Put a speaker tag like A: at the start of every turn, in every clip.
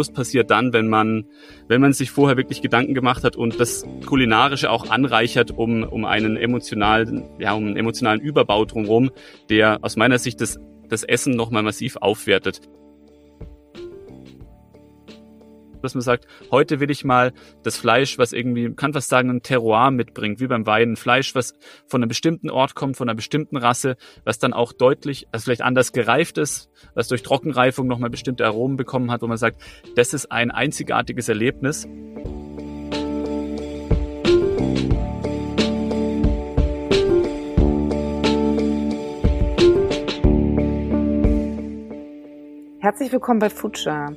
A: Genuss passiert dann, wenn man, wenn man sich vorher wirklich Gedanken gemacht hat und das Kulinarische auch anreichert, um, um einen emotionalen, ja, um einen emotionalen Überbau drumherum, der aus meiner Sicht das, das Essen nochmal massiv aufwertet. Dass man sagt, heute will ich mal das Fleisch, was irgendwie, kann fast sagen, ein Terroir mitbringt, wie beim Wein, Fleisch, was von einem bestimmten Ort kommt, von einer bestimmten Rasse, was dann auch deutlich, also vielleicht anders gereift ist, was durch Trockenreifung nochmal bestimmte Aromen bekommen hat, wo man sagt, das ist ein einzigartiges Erlebnis.
B: Herzlich willkommen bei Future.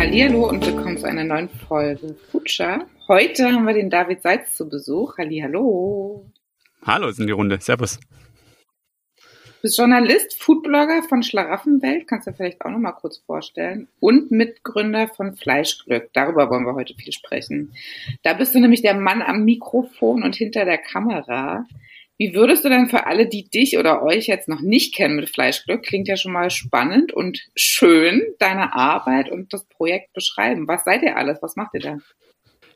B: Hallo und willkommen zu einer neuen Folge Future. Heute haben wir den David Seitz zu Besuch. Hallo.
A: Hallo, sind die Runde. Servus.
B: Du bist Journalist, Foodblogger von Schlaraffenwelt, kannst du vielleicht auch noch mal kurz vorstellen, und Mitgründer von Fleischglück. Darüber wollen wir heute viel sprechen. Da bist du nämlich der Mann am Mikrofon und hinter der Kamera. Wie würdest du denn für alle, die dich oder euch jetzt noch nicht kennen mit Fleischglück, klingt ja schon mal spannend und schön, deine Arbeit und das Projekt beschreiben? Was seid ihr alles? Was macht ihr da?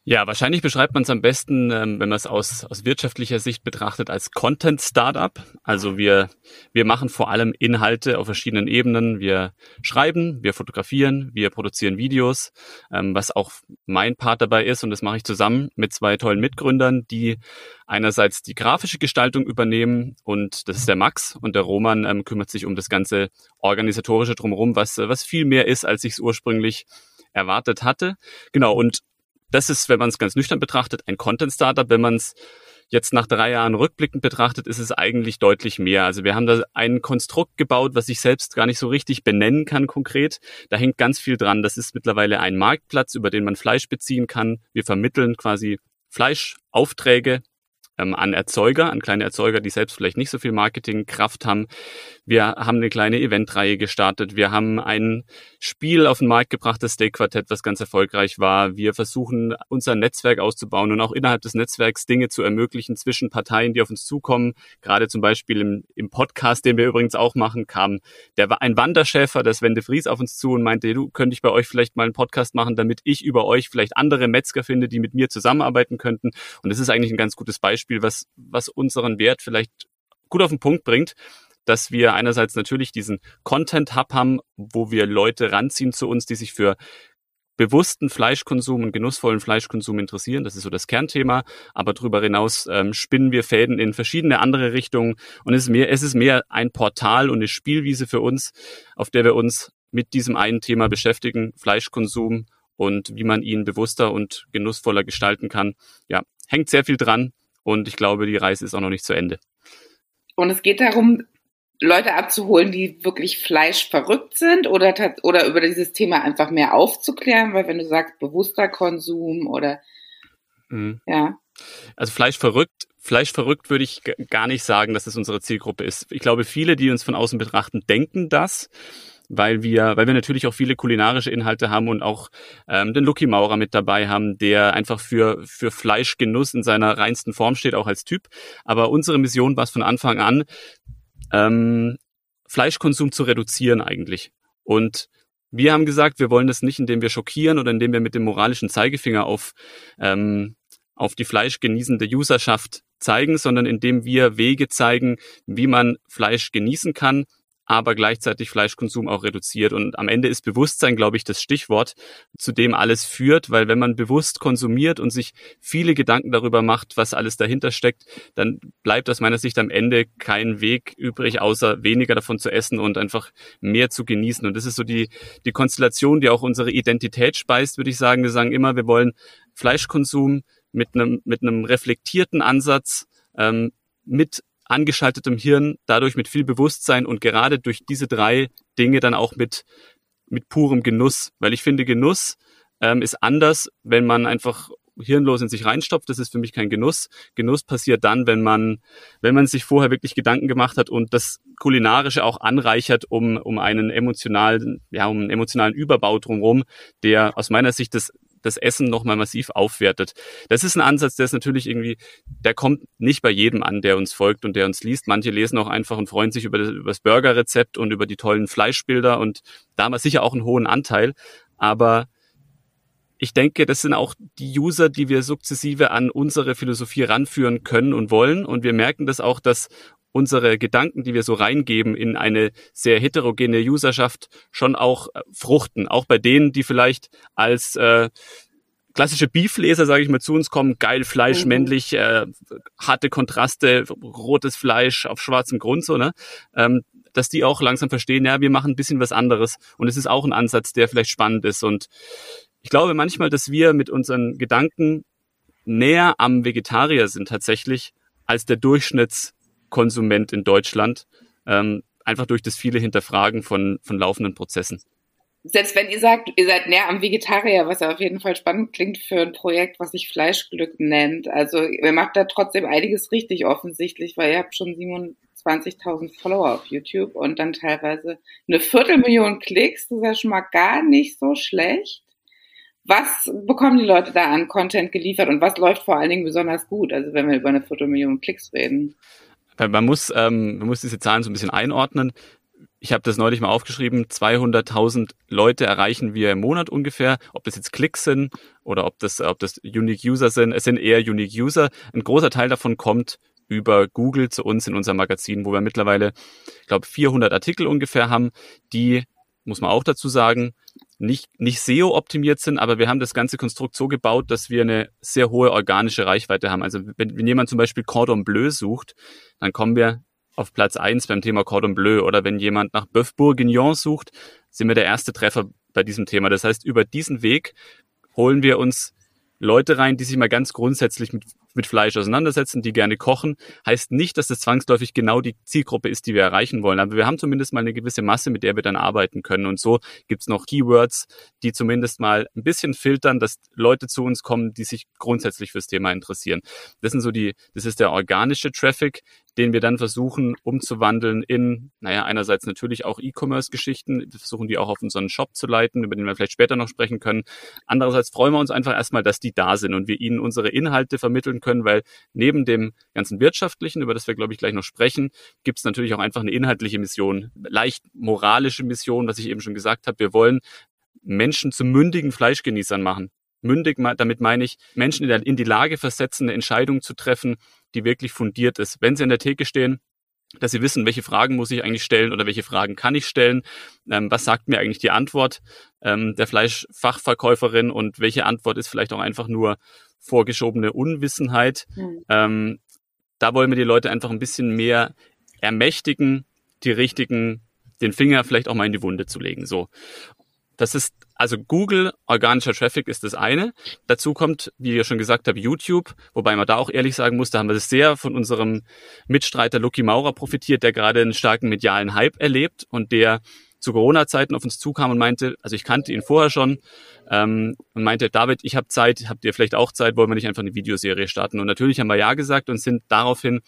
A: Ja, wahrscheinlich beschreibt man es am besten, ähm, wenn man es aus, aus wirtschaftlicher Sicht betrachtet, als Content-Startup. Also wir, wir machen vor allem Inhalte auf verschiedenen Ebenen. Wir schreiben, wir fotografieren, wir produzieren Videos, ähm, was auch mein Part dabei ist. Und das mache ich zusammen mit zwei tollen Mitgründern, die einerseits die grafische Gestaltung übernehmen und das ist der Max und der Roman ähm, kümmert sich um das ganze organisatorische drumherum, was, was viel mehr ist, als ich es ursprünglich erwartet hatte. Genau, und das ist, wenn man es ganz nüchtern betrachtet, ein Content-Startup. Wenn man es jetzt nach drei Jahren rückblickend betrachtet, ist es eigentlich deutlich mehr. Also wir haben da ein Konstrukt gebaut, was ich selbst gar nicht so richtig benennen kann konkret. Da hängt ganz viel dran. Das ist mittlerweile ein Marktplatz, über den man Fleisch beziehen kann. Wir vermitteln quasi Fleischaufträge ähm, an Erzeuger, an kleine Erzeuger, die selbst vielleicht nicht so viel Marketingkraft haben. Wir haben eine kleine Eventreihe gestartet. Wir haben ein Spiel auf den Markt gebracht, das Steak Quartett, was ganz erfolgreich war. Wir versuchen, unser Netzwerk auszubauen und auch innerhalb des Netzwerks Dinge zu ermöglichen zwischen Parteien, die auf uns zukommen. Gerade zum Beispiel im, im Podcast, den wir übrigens auch machen, kam der ein Wanderschäfer, das Wende Fries, auf uns zu und meinte, du könnte ich bei euch vielleicht mal einen Podcast machen, damit ich über euch vielleicht andere Metzger finde, die mit mir zusammenarbeiten könnten. Und das ist eigentlich ein ganz gutes Beispiel, was, was unseren Wert vielleicht gut auf den Punkt bringt dass wir einerseits natürlich diesen Content Hub haben, wo wir Leute ranziehen zu uns, die sich für bewussten Fleischkonsum und genussvollen Fleischkonsum interessieren. Das ist so das Kernthema. Aber darüber hinaus ähm, spinnen wir Fäden in verschiedene andere Richtungen. Und es ist mehr, es ist mehr ein Portal und eine Spielwiese für uns, auf der wir uns mit diesem einen Thema beschäftigen, Fleischkonsum und wie man ihn bewusster und genussvoller gestalten kann. Ja, hängt sehr viel dran und ich glaube, die Reise ist auch noch nicht zu Ende.
B: Und es geht darum, Leute abzuholen, die wirklich Fleisch verrückt sind oder, oder über dieses Thema einfach mehr aufzuklären, weil wenn du sagst bewusster Konsum oder
A: mhm. ja. Also Fleisch verrückt, Fleisch verrückt würde ich gar nicht sagen, dass es unsere Zielgruppe ist. Ich glaube, viele, die uns von außen betrachten, denken das weil wir, weil wir natürlich auch viele kulinarische Inhalte haben und auch ähm, den Lucky Maurer mit dabei haben, der einfach für, für Fleischgenuss in seiner reinsten Form steht, auch als Typ. Aber unsere Mission war es von Anfang an, ähm, Fleischkonsum zu reduzieren eigentlich. Und wir haben gesagt, wir wollen das nicht, indem wir schockieren oder indem wir mit dem moralischen Zeigefinger auf, ähm, auf die fleischgenießende Userschaft zeigen, sondern indem wir Wege zeigen, wie man Fleisch genießen kann, aber gleichzeitig Fleischkonsum auch reduziert. Und am Ende ist Bewusstsein, glaube ich, das Stichwort, zu dem alles führt, weil wenn man bewusst konsumiert und sich viele Gedanken darüber macht, was alles dahinter steckt, dann bleibt aus meiner Sicht am Ende kein Weg übrig, außer weniger davon zu essen und einfach mehr zu genießen. Und das ist so die, die Konstellation, die auch unsere Identität speist, würde ich sagen. Wir sagen immer, wir wollen Fleischkonsum mit einem, mit einem reflektierten Ansatz, ähm, mit angeschaltetem Hirn, dadurch mit viel Bewusstsein und gerade durch diese drei Dinge dann auch mit, mit purem Genuss. Weil ich finde, Genuss ähm, ist anders, wenn man einfach hirnlos in sich reinstopft. Das ist für mich kein Genuss. Genuss passiert dann, wenn man, wenn man sich vorher wirklich Gedanken gemacht hat und das kulinarische auch anreichert, um, um einen emotionalen, ja, um einen emotionalen Überbau drumherum, der aus meiner Sicht das das Essen nochmal massiv aufwertet. Das ist ein Ansatz, der ist natürlich irgendwie, der kommt nicht bei jedem an, der uns folgt und der uns liest. Manche lesen auch einfach und freuen sich über das, über das Burgerrezept und über die tollen Fleischbilder und da haben wir sicher auch einen hohen Anteil. Aber ich denke, das sind auch die User, die wir sukzessive an unsere Philosophie ranführen können und wollen. Und wir merken das auch, dass unsere Gedanken, die wir so reingeben in eine sehr heterogene Userschaft, schon auch äh, fruchten. Auch bei denen, die vielleicht als äh, klassische Beefleser, sage ich mal, zu uns kommen, geil Fleisch, mhm. männlich, äh, harte Kontraste, rotes Fleisch auf schwarzem Grund, so, ne? Ähm, dass die auch langsam verstehen, ja, wir machen ein bisschen was anderes. Und es ist auch ein Ansatz, der vielleicht spannend ist. Und ich glaube manchmal, dass wir mit unseren Gedanken näher am Vegetarier sind tatsächlich als der Durchschnitts Konsument in Deutschland, ähm, einfach durch das viele Hinterfragen von, von laufenden Prozessen.
B: Selbst wenn ihr sagt, ihr seid näher am Vegetarier, was ja auf jeden Fall spannend klingt für ein Projekt, was sich Fleischglück nennt. Also ihr macht da trotzdem einiges richtig offensichtlich, weil ihr habt schon 27.000 Follower auf YouTube und dann teilweise eine Viertelmillion Klicks. Das ist ja schon mal gar nicht so schlecht. Was bekommen die Leute da an Content geliefert und was läuft vor allen Dingen besonders gut? Also wenn wir über eine Viertelmillion Klicks reden.
A: Man muss, ähm, man muss diese Zahlen so ein bisschen einordnen. Ich habe das neulich mal aufgeschrieben, 200.000 Leute erreichen wir im Monat ungefähr. Ob das jetzt Klicks sind oder ob das, ob das Unique User sind, es sind eher Unique User. Ein großer Teil davon kommt über Google zu uns in unser Magazin, wo wir mittlerweile, ich glaube, 400 Artikel ungefähr haben, die, muss man auch dazu sagen, nicht, nicht SEO optimiert sind, aber wir haben das ganze Konstrukt so gebaut, dass wir eine sehr hohe organische Reichweite haben. Also wenn, wenn jemand zum Beispiel Cordon Bleu sucht, dann kommen wir auf Platz eins beim Thema Cordon Bleu. Oder wenn jemand nach Bœuf Bourguignon sucht, sind wir der erste Treffer bei diesem Thema. Das heißt, über diesen Weg holen wir uns Leute rein, die sich mal ganz grundsätzlich mit mit Fleisch auseinandersetzen, die gerne kochen, heißt nicht, dass das zwangsläufig genau die Zielgruppe ist, die wir erreichen wollen. Aber wir haben zumindest mal eine gewisse Masse, mit der wir dann arbeiten können. Und so gibt's noch Keywords, die zumindest mal ein bisschen filtern, dass Leute zu uns kommen, die sich grundsätzlich fürs Thema interessieren. Das sind so die, das ist der organische Traffic, den wir dann versuchen umzuwandeln in, naja, einerseits natürlich auch E-Commerce-Geschichten, wir versuchen die auch auf unseren Shop zu leiten, über den wir vielleicht später noch sprechen können. Andererseits freuen wir uns einfach erstmal, dass die da sind und wir ihnen unsere Inhalte vermitteln können, weil neben dem ganzen wirtschaftlichen, über das wir, glaube ich, gleich noch sprechen, gibt es natürlich auch einfach eine inhaltliche Mission, leicht moralische Mission, was ich eben schon gesagt habe. Wir wollen Menschen zu mündigen Fleischgenießern machen. Mündig, damit meine ich, Menschen in die Lage versetzen, eine Entscheidung zu treffen, die wirklich fundiert ist. Wenn sie an der Theke stehen, dass sie wissen, welche Fragen muss ich eigentlich stellen oder welche Fragen kann ich stellen, ähm, was sagt mir eigentlich die Antwort ähm, der Fleischfachverkäuferin und welche Antwort ist vielleicht auch einfach nur vorgeschobene Unwissenheit. Mhm. Ähm, da wollen wir die Leute einfach ein bisschen mehr ermächtigen, die richtigen, den Finger vielleicht auch mal in die Wunde zu legen. So. Das ist also Google, organischer Traffic ist das eine. Dazu kommt, wie ich schon gesagt habe, YouTube, wobei man da auch ehrlich sagen muss, da haben wir das sehr von unserem Mitstreiter Lucky Maurer profitiert, der gerade einen starken medialen Hype erlebt und der zu Corona-Zeiten auf uns zukam und meinte, also ich kannte ihn vorher schon ähm, und meinte, David, ich habe Zeit, habt ihr vielleicht auch Zeit, wollen wir nicht einfach eine Videoserie starten? Und natürlich haben wir ja gesagt und sind daraufhin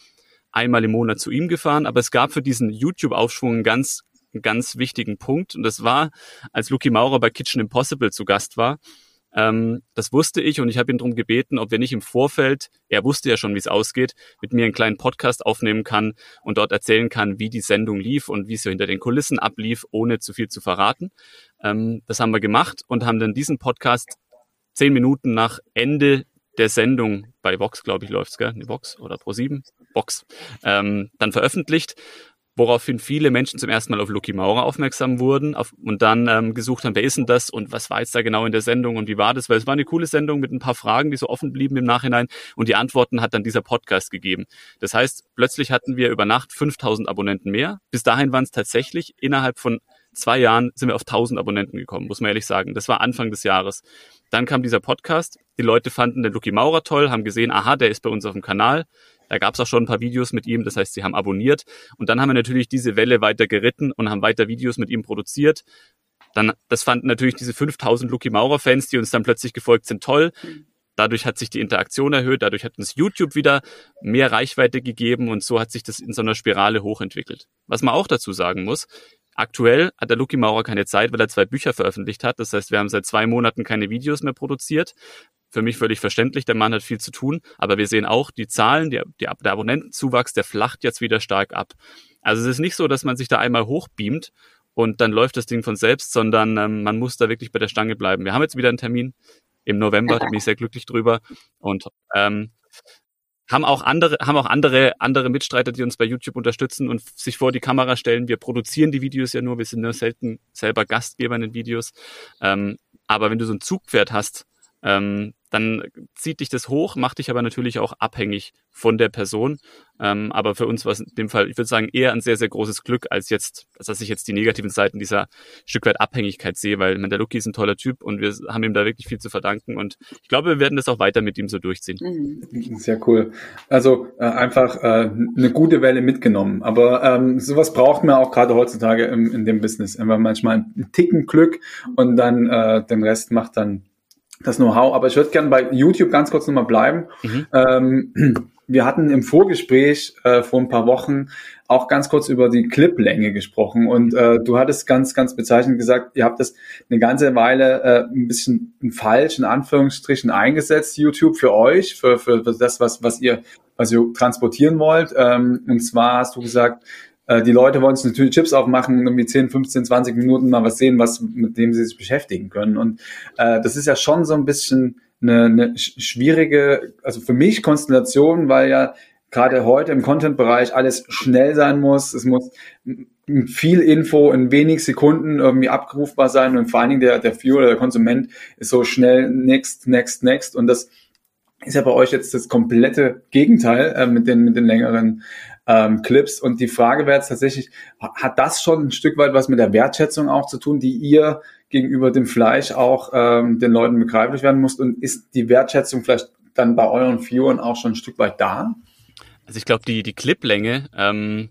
A: einmal im Monat zu ihm gefahren, aber es gab für diesen YouTube-Aufschwung einen ganz ganz wichtigen Punkt. Und das war, als Luki Maurer bei Kitchen Impossible zu Gast war. Ähm, das wusste ich und ich habe ihn darum gebeten, ob wir nicht im Vorfeld, er wusste ja schon, wie es ausgeht, mit mir einen kleinen Podcast aufnehmen kann und dort erzählen kann, wie die Sendung lief und wie es so hinter den Kulissen ablief, ohne zu viel zu verraten. Ähm, das haben wir gemacht und haben dann diesen Podcast zehn Minuten nach Ende der Sendung bei Vox, glaube ich, läuft's, gell? Nee, Vox oder Pro7? Vox. Ähm, dann veröffentlicht woraufhin viele Menschen zum ersten Mal auf Lucky Maurer aufmerksam wurden auf, und dann ähm, gesucht haben, wer ist denn das und was war jetzt da genau in der Sendung und wie war das? Weil es war eine coole Sendung mit ein paar Fragen, die so offen blieben im Nachhinein und die Antworten hat dann dieser Podcast gegeben. Das heißt, plötzlich hatten wir über Nacht 5000 Abonnenten mehr. Bis dahin waren es tatsächlich innerhalb von zwei Jahren sind wir auf 1000 Abonnenten gekommen, muss man ehrlich sagen. Das war Anfang des Jahres. Dann kam dieser Podcast. Die Leute fanden den Lucky Maurer toll, haben gesehen, aha, der ist bei uns auf dem Kanal. Da gab es auch schon ein paar Videos mit ihm, das heißt, sie haben abonniert. Und dann haben wir natürlich diese Welle weiter geritten und haben weiter Videos mit ihm produziert. Dann, das fanden natürlich diese 5000 Lucky Maurer Fans, die uns dann plötzlich gefolgt sind, toll. Dadurch hat sich die Interaktion erhöht, dadurch hat uns YouTube wieder mehr Reichweite gegeben und so hat sich das in so einer Spirale hochentwickelt. Was man auch dazu sagen muss, aktuell hat der Lucky Maurer keine Zeit, weil er zwei Bücher veröffentlicht hat. Das heißt, wir haben seit zwei Monaten keine Videos mehr produziert. Für mich völlig verständlich, der Mann hat viel zu tun, aber wir sehen auch, die Zahlen, der, der Abonnentenzuwachs, der flacht jetzt wieder stark ab. Also es ist nicht so, dass man sich da einmal hochbeamt und dann läuft das Ding von selbst, sondern ähm, man muss da wirklich bei der Stange bleiben. Wir haben jetzt wieder einen Termin im November, da bin ich sehr glücklich drüber und ähm, haben auch andere, haben auch andere, andere Mitstreiter, die uns bei YouTube unterstützen und sich vor die Kamera stellen. Wir produzieren die Videos ja nur, wir sind nur selten selber Gastgeber in den Videos. Ähm, aber wenn du so ein Zugpferd hast, ähm, dann zieht dich das hoch, macht dich aber natürlich auch abhängig von der Person. Ähm, aber für uns war es in dem Fall, ich würde sagen, eher ein sehr, sehr großes Glück, als jetzt, als dass ich jetzt die negativen Seiten dieser Stück weit Abhängigkeit sehe, weil Mandaluki ist ein toller Typ und wir haben ihm da wirklich viel zu verdanken und ich glaube, wir werden das auch weiter mit ihm so durchziehen.
C: Mhm. Sehr cool. Also äh, einfach äh, eine gute Welle mitgenommen. Aber ähm, sowas braucht man auch gerade heutzutage im, in dem Business. Einfach manchmal einen Ticken Glück und dann äh, den Rest macht dann das Know-how. Aber ich würde gerne bei YouTube ganz kurz nochmal bleiben. Mhm. Ähm, wir hatten im Vorgespräch äh, vor ein paar Wochen auch ganz kurz über die Cliplänge gesprochen und äh, du hattest ganz, ganz bezeichnend gesagt, ihr habt das eine ganze Weile äh, ein bisschen falsch in Anführungsstrichen eingesetzt, YouTube für euch, für, für, für das, was, was ihr, was ihr transportieren wollt. Ähm, und zwar hast du gesagt, äh, die Leute wollen sich natürlich Chips aufmachen, irgendwie 10, 15, 20 Minuten mal was sehen, was mit dem sie sich beschäftigen können. Und äh, das ist ja schon so ein bisschen eine, eine schwierige, also für mich Konstellation, weil ja gerade heute im Content-Bereich alles schnell sein muss. Es muss viel Info in wenig Sekunden irgendwie abrufbar sein und vor allen Dingen der, der Viewer der Konsument ist so schnell next, next, next und das ist ja bei euch jetzt das komplette Gegenteil äh, mit den mit den längeren ähm, Clips. Und die Frage wäre jetzt tatsächlich, hat das schon ein Stück weit was mit der Wertschätzung auch zu tun, die ihr gegenüber dem Fleisch auch ähm, den Leuten begreiflich werden muss? Und ist die Wertschätzung vielleicht dann bei euren Viewern auch schon ein Stück weit da?
A: Also ich glaube, die, die Cliplänge ähm,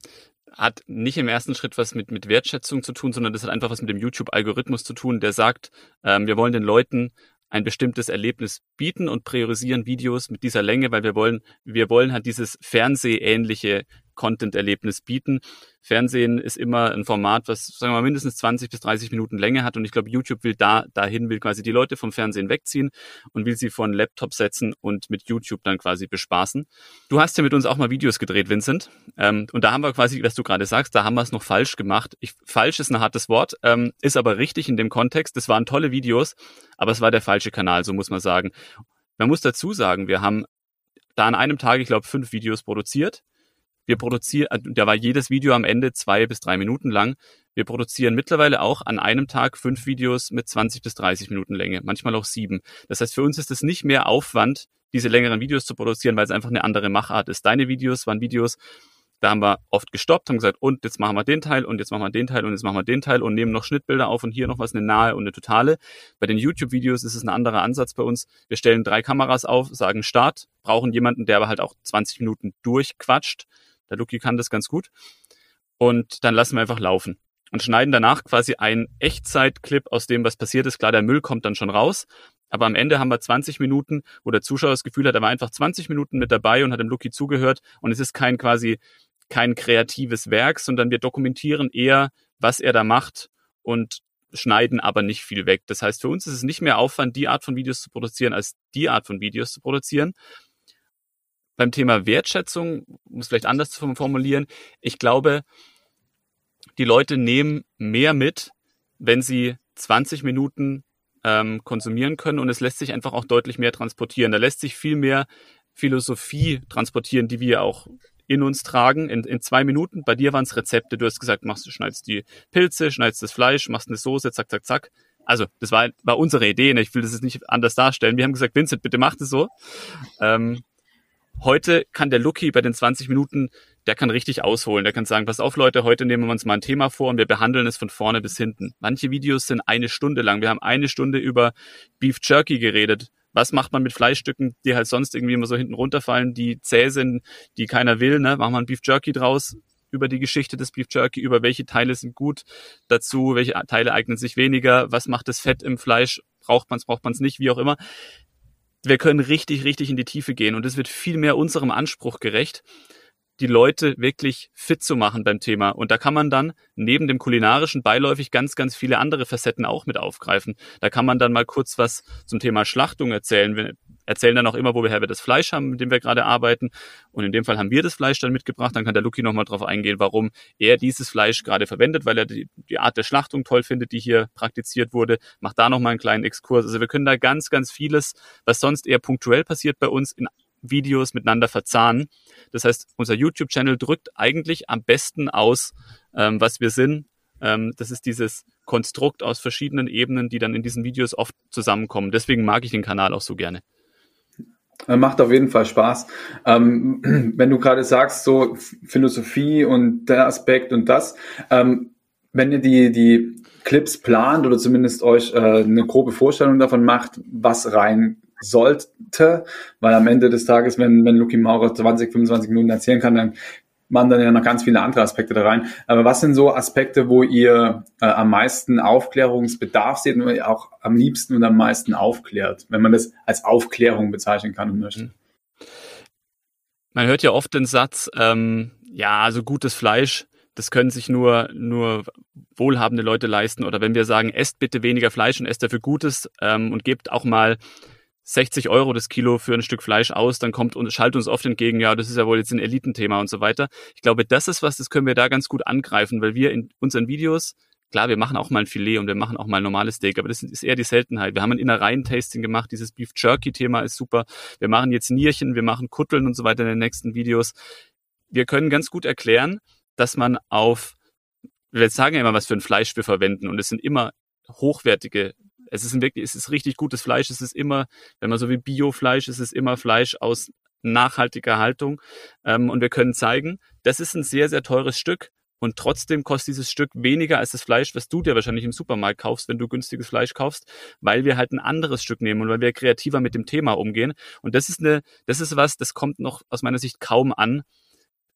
A: hat nicht im ersten Schritt was mit, mit Wertschätzung zu tun, sondern das hat einfach was mit dem YouTube-Algorithmus zu tun, der sagt, ähm, wir wollen den Leuten ein bestimmtes Erlebnis bieten und priorisieren Videos mit dieser Länge, weil wir wollen, wir wollen halt dieses Fernsehähnliche Content-Erlebnis bieten. Fernsehen ist immer ein Format, was, sagen wir mal, mindestens 20 bis 30 Minuten Länge hat. Und ich glaube, YouTube will da, dahin, will quasi die Leute vom Fernsehen wegziehen und will sie einen Laptop setzen und mit YouTube dann quasi bespaßen. Du hast ja mit uns auch mal Videos gedreht, Vincent. Ähm, und da haben wir quasi, was du gerade sagst, da haben wir es noch falsch gemacht. Ich, falsch ist ein hartes Wort, ähm, ist aber richtig in dem Kontext. Das waren tolle Videos, aber es war der falsche Kanal, so muss man sagen. Man muss dazu sagen, wir haben da an einem Tag, ich glaube, fünf Videos produziert wir produzieren, äh, da war jedes Video am Ende zwei bis drei Minuten lang. Wir produzieren mittlerweile auch an einem Tag fünf Videos mit 20 bis 30 Minuten Länge, manchmal auch sieben. Das heißt, für uns ist es nicht mehr Aufwand, diese längeren Videos zu produzieren, weil es einfach eine andere Machart ist. Deine Videos waren Videos, da haben wir oft gestoppt, haben gesagt, und jetzt machen wir den Teil und jetzt machen wir den Teil und jetzt machen wir den Teil und nehmen noch Schnittbilder auf und hier noch was, eine nahe und eine totale. Bei den YouTube-Videos ist es ein anderer Ansatz bei uns. Wir stellen drei Kameras auf, sagen Start, brauchen jemanden, der aber halt auch 20 Minuten durchquatscht der Luki kann das ganz gut. Und dann lassen wir einfach laufen und schneiden danach quasi einen Echtzeit-Clip aus dem, was passiert ist. Klar, der Müll kommt dann schon raus. Aber am Ende haben wir 20 Minuten, wo der Zuschauer das Gefühl hat, er war einfach 20 Minuten mit dabei und hat dem Luki zugehört. Und es ist kein quasi kein kreatives Werk, sondern wir dokumentieren eher, was er da macht und schneiden aber nicht viel weg. Das heißt, für uns ist es nicht mehr Aufwand, die Art von Videos zu produzieren, als die Art von Videos zu produzieren beim Thema Wertschätzung, muss vielleicht anders zu formulieren, ich glaube, die Leute nehmen mehr mit, wenn sie 20 Minuten ähm, konsumieren können und es lässt sich einfach auch deutlich mehr transportieren. Da lässt sich viel mehr Philosophie transportieren, die wir auch in uns tragen, in, in zwei Minuten. Bei dir waren es Rezepte. Du hast gesagt, machst, schneidest die Pilze, schneidest das Fleisch, machst eine Soße, zack, zack, zack. Also, das war, war unsere Idee. Ne? Ich will das jetzt nicht anders darstellen. Wir haben gesagt, Vincent, bitte mach das so. Ähm, Heute kann der Lucky bei den 20 Minuten, der kann richtig ausholen. Der kann sagen, pass auf Leute, heute nehmen wir uns mal ein Thema vor und wir behandeln es von vorne bis hinten. Manche Videos sind eine Stunde lang. Wir haben eine Stunde über Beef Jerky geredet. Was macht man mit Fleischstücken, die halt sonst irgendwie immer so hinten runterfallen, die zäh sind, die keiner will, ne? Machen wir ein Beef Jerky draus über die Geschichte des Beef Jerky, über welche Teile sind gut dazu, welche Teile eignen sich weniger, was macht das Fett im Fleisch, braucht man es, braucht man es nicht, wie auch immer wir können richtig, richtig in die Tiefe gehen und es wird viel mehr unserem Anspruch gerecht, die Leute wirklich fit zu machen beim Thema. Und da kann man dann neben dem kulinarischen beiläufig ganz, ganz viele andere Facetten auch mit aufgreifen. Da kann man dann mal kurz was zum Thema Schlachtung erzählen. Wir erzählen dann auch immer, woher wir das Fleisch haben, mit dem wir gerade arbeiten. Und in dem Fall haben wir das Fleisch dann mitgebracht. Dann kann der Luki nochmal drauf eingehen, warum er dieses Fleisch gerade verwendet, weil er die, die Art der Schlachtung toll findet, die hier praktiziert wurde. Macht da nochmal einen kleinen Exkurs. Also wir können da ganz, ganz vieles, was sonst eher punktuell passiert bei uns, in Videos miteinander verzahnen. Das heißt, unser YouTube-Channel drückt eigentlich am besten aus, ähm, was wir sind. Ähm, das ist dieses Konstrukt aus verschiedenen Ebenen, die dann in diesen Videos oft zusammenkommen. Deswegen mag ich den Kanal auch so gerne.
C: Äh, macht auf jeden Fall Spaß. Ähm, wenn du gerade sagst, so Philosophie und der Aspekt und das, ähm, wenn ihr die, die Clips plant oder zumindest euch äh, eine grobe Vorstellung davon macht, was rein sollte, weil am Ende des Tages, wenn, wenn Luki Maurer 20, 25 Minuten erzählen kann, dann machen dann ja noch ganz viele andere Aspekte da rein. Aber was sind so Aspekte, wo ihr äh, am meisten Aufklärungsbedarf seht und auch am liebsten und am meisten aufklärt, wenn man das als Aufklärung bezeichnen kann und möchte?
A: Man hört ja oft den Satz, ähm, ja, also gutes Fleisch, das können sich nur, nur wohlhabende Leute leisten. Oder wenn wir sagen, esst bitte weniger Fleisch und esst dafür Gutes ähm, und gebt auch mal 60 Euro das Kilo für ein Stück Fleisch aus, dann kommt und schaltet uns oft entgegen, ja, das ist ja wohl jetzt ein Elitenthema und so weiter. Ich glaube, das ist was, das können wir da ganz gut angreifen, weil wir in unseren Videos, klar, wir machen auch mal ein Filet und wir machen auch mal ein normales Steak, aber das ist eher die Seltenheit. Wir haben ein Innereien-Tasting gemacht, dieses Beef Jerky-Thema ist super. Wir machen jetzt Nierchen, wir machen Kutteln und so weiter in den nächsten Videos. Wir können ganz gut erklären, dass man auf, wir sagen ja immer, was für ein Fleisch wir verwenden und es sind immer hochwertige es ist wirklich, es ist richtig gutes Fleisch. Es ist immer, wenn man so wie Biofleisch, es ist immer Fleisch aus nachhaltiger Haltung. Ähm, und wir können zeigen, das ist ein sehr, sehr teures Stück. Und trotzdem kostet dieses Stück weniger als das Fleisch, was du dir wahrscheinlich im Supermarkt kaufst, wenn du günstiges Fleisch kaufst, weil wir halt ein anderes Stück nehmen und weil wir kreativer mit dem Thema umgehen. Und das ist eine, das ist was, das kommt noch aus meiner Sicht kaum an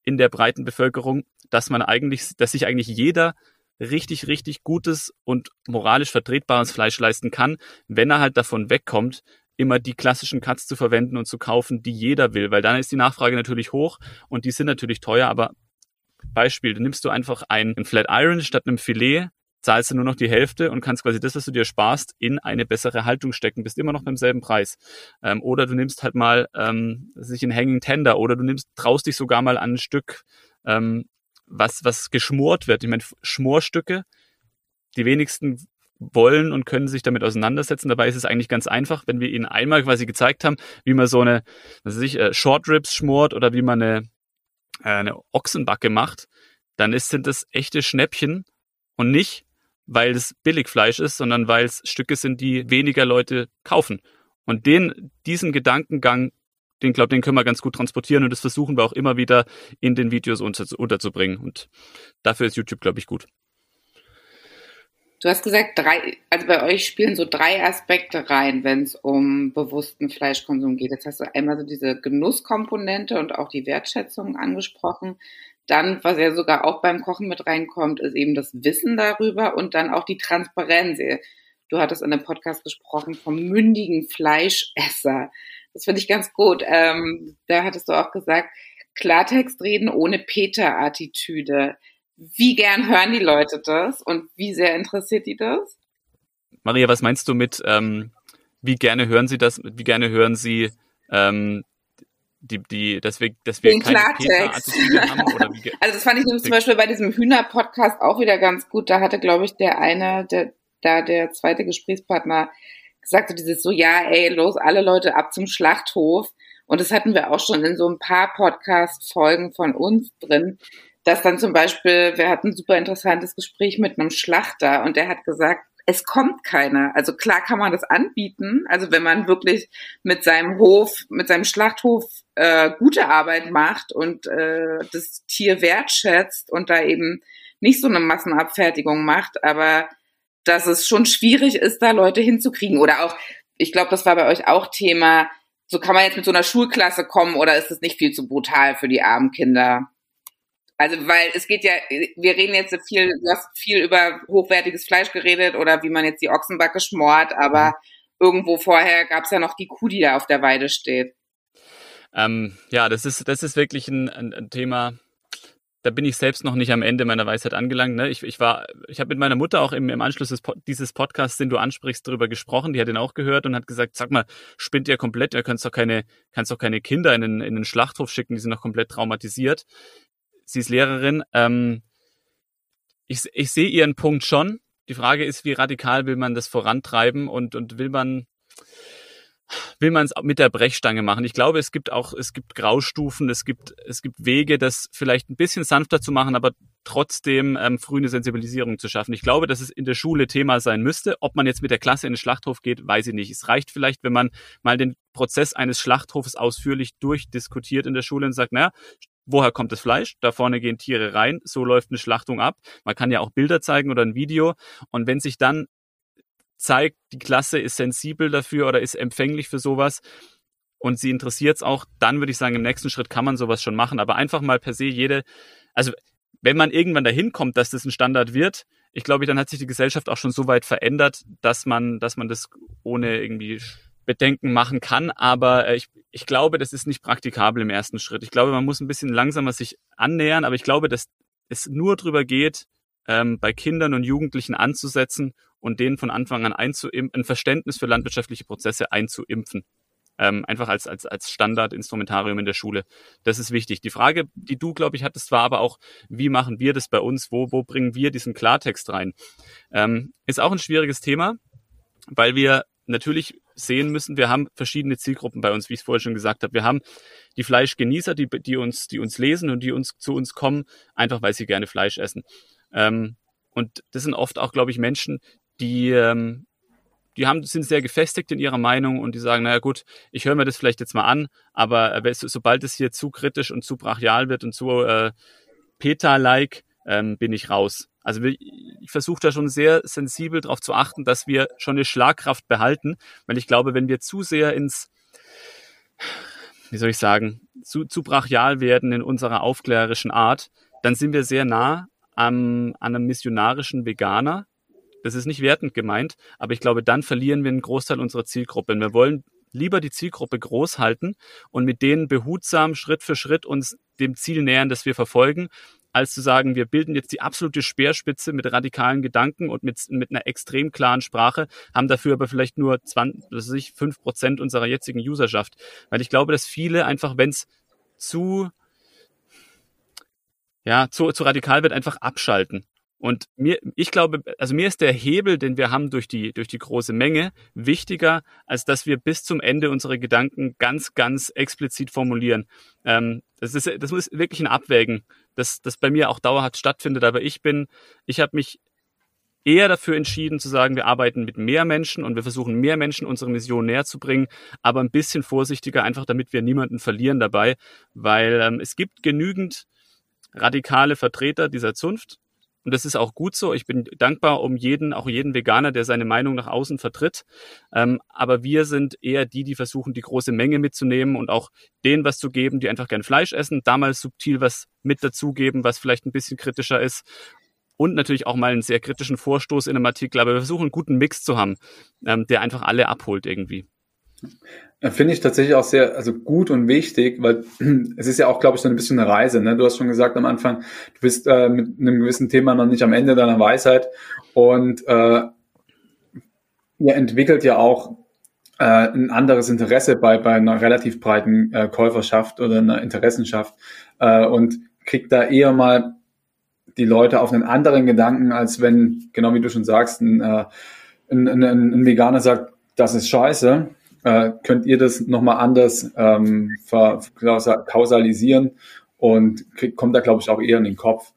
A: in der breiten Bevölkerung, dass man eigentlich, dass sich eigentlich jeder richtig, richtig gutes und moralisch vertretbares Fleisch leisten kann, wenn er halt davon wegkommt, immer die klassischen Cuts zu verwenden und zu kaufen, die jeder will, weil dann ist die Nachfrage natürlich hoch und die sind natürlich teuer, aber Beispiel, du nimmst du einfach ein, Flat Iron statt einem Filet, zahlst du nur noch die Hälfte und kannst quasi das, was du dir sparst, in eine bessere Haltung stecken, bist immer noch beim selben Preis. Ähm, oder du nimmst halt mal ähm, sich ein Hanging Tender oder du nimmst, traust dich sogar mal an ein Stück ähm, was, was geschmort wird. Ich meine, Schmorstücke, die wenigsten wollen und können sich damit auseinandersetzen. Dabei ist es eigentlich ganz einfach, wenn wir ihnen einmal quasi gezeigt haben, wie man so eine, was weiß ich, äh, Short Ribs schmort oder wie man eine, äh, eine Ochsenbacke macht, dann ist, sind das echte Schnäppchen und nicht, weil es Billigfleisch ist, sondern weil es Stücke sind, die weniger Leute kaufen. Und den, diesen Gedankengang den glaube, den können wir ganz gut transportieren und das versuchen wir auch immer wieder in den Videos unter, unterzubringen. Und dafür ist YouTube, glaube ich, gut.
B: Du hast gesagt, drei, also bei euch spielen so drei Aspekte rein, wenn es um bewussten Fleischkonsum geht. Jetzt hast du einmal so diese Genusskomponente und auch die Wertschätzung angesprochen. Dann, was ja sogar auch beim Kochen mit reinkommt, ist eben das Wissen darüber und dann auch die Transparenz. Du hattest in dem Podcast gesprochen vom mündigen Fleischesser. Das finde ich ganz gut. Ähm, da hattest du auch gesagt, Klartext reden ohne Peter-Attitüde. Wie gern hören die Leute das und wie sehr interessiert die das?
A: Maria, was meinst du mit, ähm, wie gerne hören sie das, wie gerne hören sie ähm, die, die, dass wir, dass wir
B: Den keine Peter-Attitüde haben? Oder wie also das fand ich zum Beispiel bei diesem Hühner-Podcast auch wieder ganz gut. Da hatte, glaube ich, der eine, der, da der zweite Gesprächspartner gesagt, so dieses so, ja, ey, los, alle Leute ab zum Schlachthof. Und das hatten wir auch schon in so ein paar Podcast-Folgen von uns drin, dass dann zum Beispiel, wir hatten ein super interessantes Gespräch mit einem Schlachter und der hat gesagt, es kommt keiner. Also klar kann man das anbieten. Also wenn man wirklich mit seinem Hof, mit seinem Schlachthof äh, gute Arbeit macht und äh, das Tier wertschätzt und da eben nicht so eine Massenabfertigung macht, aber dass es schon schwierig ist, da Leute hinzukriegen. Oder auch, ich glaube, das war bei euch auch Thema, so kann man jetzt mit so einer Schulklasse kommen oder ist es nicht viel zu brutal für die armen Kinder? Also, weil es geht ja, wir reden jetzt viel, du hast viel über hochwertiges Fleisch geredet oder wie man jetzt die Ochsenbacke schmort, aber irgendwo vorher gab es ja noch die Kuh, die da auf der Weide steht.
A: Ähm, ja, das ist, das ist wirklich ein, ein, ein Thema, da bin ich selbst noch nicht am Ende meiner Weisheit angelangt. Ne? Ich, ich war, ich habe mit meiner Mutter auch im, im Anschluss des, dieses Podcasts, den du ansprichst, darüber gesprochen. Die hat ihn auch gehört und hat gesagt: Sag mal, spinnt ihr komplett? Ihr könnt doch keine, kannst doch keine Kinder in den, in den Schlachthof schicken, die sind noch komplett traumatisiert. Sie ist Lehrerin. Ähm, ich, ich sehe ihren Punkt schon. Die Frage ist, wie radikal will man das vorantreiben und, und will man will man es mit der Brechstange machen. Ich glaube, es gibt auch, es gibt Graustufen, es gibt, es gibt Wege, das vielleicht ein bisschen sanfter zu machen, aber trotzdem ähm, früh eine Sensibilisierung zu schaffen. Ich glaube, dass es in der Schule Thema sein müsste. Ob man jetzt mit der Klasse in den Schlachthof geht, weiß ich nicht. Es reicht vielleicht, wenn man mal den Prozess eines Schlachthofes ausführlich durchdiskutiert in der Schule und sagt, naja, woher kommt das Fleisch? Da vorne gehen Tiere rein, so läuft eine Schlachtung ab. Man kann ja auch Bilder zeigen oder ein Video. Und wenn sich dann zeigt, die Klasse ist sensibel dafür oder ist empfänglich für sowas und sie interessiert es auch, dann würde ich sagen, im nächsten Schritt kann man sowas schon machen. Aber einfach mal per se jede, also wenn man irgendwann dahin kommt, dass das ein Standard wird, ich glaube, dann hat sich die Gesellschaft auch schon so weit verändert, dass man, dass man das ohne irgendwie Bedenken machen kann. Aber äh, ich, ich glaube, das ist nicht praktikabel im ersten Schritt. Ich glaube, man muss ein bisschen langsamer sich annähern, aber ich glaube, dass es nur drüber geht, ähm, bei Kindern und Jugendlichen anzusetzen und denen von Anfang an ein Verständnis für landwirtschaftliche Prozesse einzuimpfen. Ähm, einfach als, als, als Standardinstrumentarium in der Schule. Das ist wichtig. Die Frage, die du, glaube ich, hattest, war aber auch, wie machen wir das bei uns? Wo, wo bringen wir diesen Klartext rein? Ähm, ist auch ein schwieriges Thema, weil wir natürlich sehen müssen, wir haben verschiedene Zielgruppen bei uns, wie ich es vorher schon gesagt habe. Wir haben die Fleischgenießer, die, die, uns, die uns lesen und die uns zu uns kommen, einfach weil sie gerne Fleisch essen. Ähm, und das sind oft auch, glaube ich, Menschen, die, ähm, die haben, sind sehr gefestigt in ihrer Meinung und die sagen, naja gut, ich höre mir das vielleicht jetzt mal an, aber sobald es hier zu kritisch und zu brachial wird und zu äh, Peter-like, ähm, bin ich raus. Also ich versuche da schon sehr sensibel darauf zu achten, dass wir schon eine Schlagkraft behalten, weil ich glaube, wenn wir zu sehr ins, wie soll ich sagen, zu, zu brachial werden in unserer aufklärerischen Art, dann sind wir sehr nah am, an einem missionarischen Veganer, das ist nicht wertend gemeint, aber ich glaube, dann verlieren wir einen Großteil unserer Zielgruppe. Und wir wollen lieber die Zielgruppe groß halten und mit denen behutsam Schritt für Schritt uns dem Ziel nähern, das wir verfolgen, als zu sagen, wir bilden jetzt die absolute Speerspitze mit radikalen Gedanken und mit, mit einer extrem klaren Sprache, haben dafür aber vielleicht nur 20, was weiß ich, 5 Prozent unserer jetzigen Userschaft. Weil ich glaube, dass viele einfach, wenn es zu, ja, zu, zu radikal wird, einfach abschalten. Und mir, ich glaube, also mir ist der Hebel, den wir haben durch die, durch die große Menge, wichtiger, als dass wir bis zum Ende unsere Gedanken ganz, ganz explizit formulieren. Ähm, das ist, das muss wirklich ein Abwägen, das, das bei mir auch dauerhaft stattfindet. Aber ich bin, ich habe mich eher dafür entschieden zu sagen, wir arbeiten mit mehr Menschen und wir versuchen mehr Menschen unsere Mission näher zu bringen, aber ein bisschen vorsichtiger, einfach damit wir niemanden verlieren dabei, weil ähm, es gibt genügend radikale Vertreter dieser Zunft und das ist auch gut so. Ich bin dankbar um jeden, auch jeden Veganer, der seine Meinung nach außen vertritt. Ähm, aber wir sind eher die, die versuchen, die große Menge mitzunehmen und auch denen was zu geben, die einfach gern Fleisch essen, damals subtil was mit dazugeben, was vielleicht ein bisschen kritischer ist und natürlich auch mal einen sehr kritischen Vorstoß in einem Artikel. Aber wir versuchen einen guten Mix zu haben, ähm, der einfach alle abholt irgendwie.
C: Finde ich tatsächlich auch sehr also gut und wichtig, weil es ist ja auch, glaube ich, so ein bisschen eine Reise. Ne? Du hast schon gesagt am Anfang, du bist äh, mit einem gewissen Thema noch nicht am Ende deiner Weisheit und äh, ihr entwickelt ja auch äh, ein anderes Interesse bei, bei einer relativ breiten äh, Käuferschaft oder einer Interessenschaft äh, und kriegt da eher mal die Leute auf einen anderen Gedanken, als wenn, genau wie du schon sagst, ein, äh, ein, ein, ein Veganer sagt, das ist scheiße äh, könnt ihr das nochmal anders ähm, kausalisieren und krieg, kommt da, glaube ich, auch eher in den Kopf.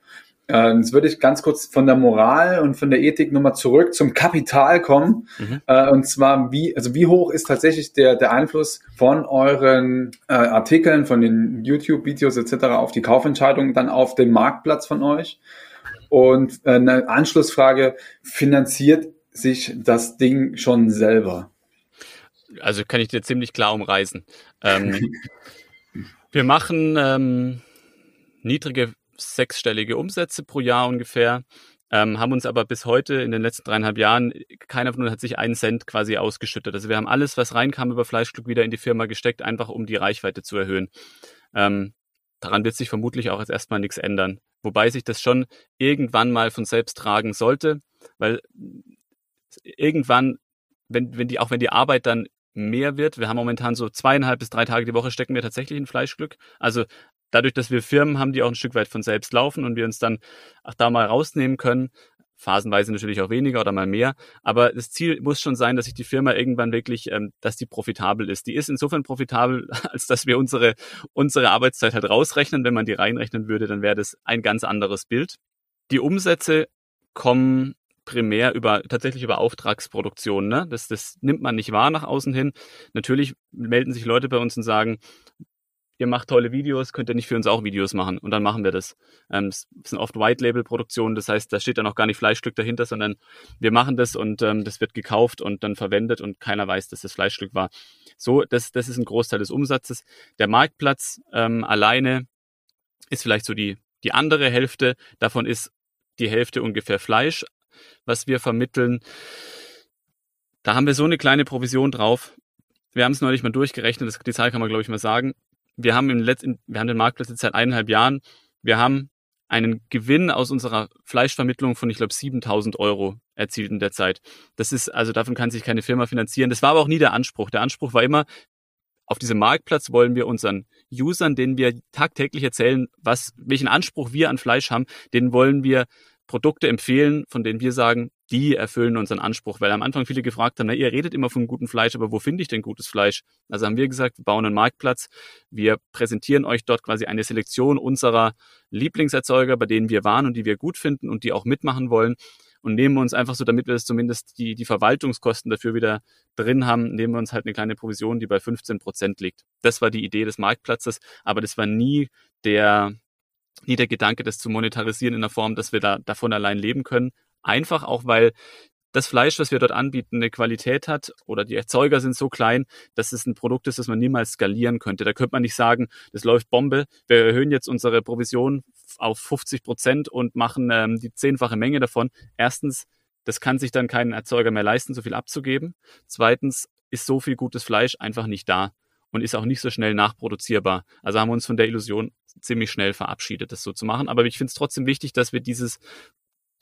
C: Äh, jetzt würde ich ganz kurz von der Moral und von der Ethik nochmal zurück zum Kapital kommen. Mhm. Äh, und zwar, wie, also wie hoch ist tatsächlich der, der Einfluss von euren äh, Artikeln, von den YouTube-Videos etc. auf die Kaufentscheidung dann auf dem Marktplatz von euch? Und äh, eine Anschlussfrage, finanziert sich das Ding schon selber?
A: Also kann ich dir ziemlich klar umreißen. Ähm, wir machen ähm, niedrige sechsstellige Umsätze pro Jahr ungefähr. ähm, haben uns aber bis heute in den letzten dreieinhalb Jahren, keiner von uns hat sich einen Cent quasi ausgeschüttet. Also wir haben alles, was reinkam über Fleischglück, wieder in die Firma gesteckt, einfach um die Reichweite zu erhöhen. Ähm, daran wird sich vermutlich auch jetzt erstmal nichts ändern. Wobei sich das schon irgendwann mal von selbst tragen sollte, weil irgendwann, wenn, wenn die, auch wenn die Arbeit dann mehr wird, wir haben momentan so zweieinhalb bis drei Tage die Woche stecken wir tatsächlich in Fleischglück. Also dadurch, dass wir Firmen haben, die auch ein Stück weit von selbst laufen und wir uns dann auch da mal rausnehmen können, phasenweise natürlich auch weniger oder mal mehr. Aber das Ziel muss schon sein, dass sich die Firma irgendwann wirklich, ähm, dass die profitabel ist. Die ist insofern profitabel, als dass wir unsere, unsere Arbeitszeit halt rausrechnen. Wenn man die reinrechnen würde, dann wäre das ein ganz anderes Bild. Die Umsätze kommen primär über tatsächlich über Auftragsproduktion. Ne? Das, das nimmt man nicht wahr nach außen hin. Natürlich melden sich Leute bei uns und sagen, ihr macht tolle Videos, könnt ihr nicht für uns auch Videos machen? Und dann machen wir das. Ähm, es sind oft White-Label-Produktionen, das heißt, da steht dann auch gar nicht Fleischstück dahinter, sondern wir machen das und ähm, das wird gekauft und dann verwendet und keiner weiß, dass das Fleischstück war. So, das, das ist ein Großteil des Umsatzes. Der Marktplatz ähm, alleine ist vielleicht so die, die andere Hälfte. Davon ist die Hälfte ungefähr Fleisch, was wir vermitteln. Da haben wir so eine kleine Provision drauf. Wir haben es neulich mal durchgerechnet, das, die Zahl kann man, glaube ich, mal sagen wir haben, im letzten, wir haben den Marktplatz jetzt seit eineinhalb Jahren. Wir haben einen Gewinn aus unserer Fleischvermittlung von, ich glaube, 7000 Euro erzielt in der Zeit. Das ist, also davon kann sich keine Firma finanzieren. Das war aber auch nie der Anspruch. Der Anspruch war immer, auf diesem Marktplatz wollen wir unseren Usern, denen wir tagtäglich erzählen, was, welchen Anspruch wir an Fleisch haben, denen wollen wir Produkte empfehlen, von denen wir sagen, die erfüllen unseren Anspruch, weil am Anfang viele gefragt haben, na, ihr redet immer von gutem Fleisch, aber wo finde ich denn gutes Fleisch? Also haben wir gesagt, wir bauen einen Marktplatz, wir präsentieren euch dort quasi eine Selektion unserer Lieblingserzeuger, bei denen wir waren und die wir gut finden und die auch mitmachen wollen und nehmen uns einfach so, damit wir das zumindest die, die Verwaltungskosten dafür wieder drin haben, nehmen wir uns halt eine kleine Provision, die bei 15 Prozent liegt. Das war die Idee des Marktplatzes, aber das war nie der, nie der Gedanke, das zu monetarisieren in der Form, dass wir da davon allein leben können. Einfach auch, weil das Fleisch, was wir dort anbieten, eine Qualität hat oder die Erzeuger sind so klein, dass es ein Produkt ist, das man niemals skalieren könnte. Da könnte man nicht sagen, das läuft Bombe, wir erhöhen jetzt unsere Provision auf 50 Prozent und machen ähm, die zehnfache Menge davon. Erstens, das kann sich dann kein Erzeuger mehr leisten, so viel abzugeben. Zweitens ist so viel gutes Fleisch einfach nicht da und ist auch nicht so schnell nachproduzierbar. Also haben wir uns von der Illusion ziemlich schnell verabschiedet, das so zu machen. Aber ich finde es trotzdem wichtig, dass wir dieses,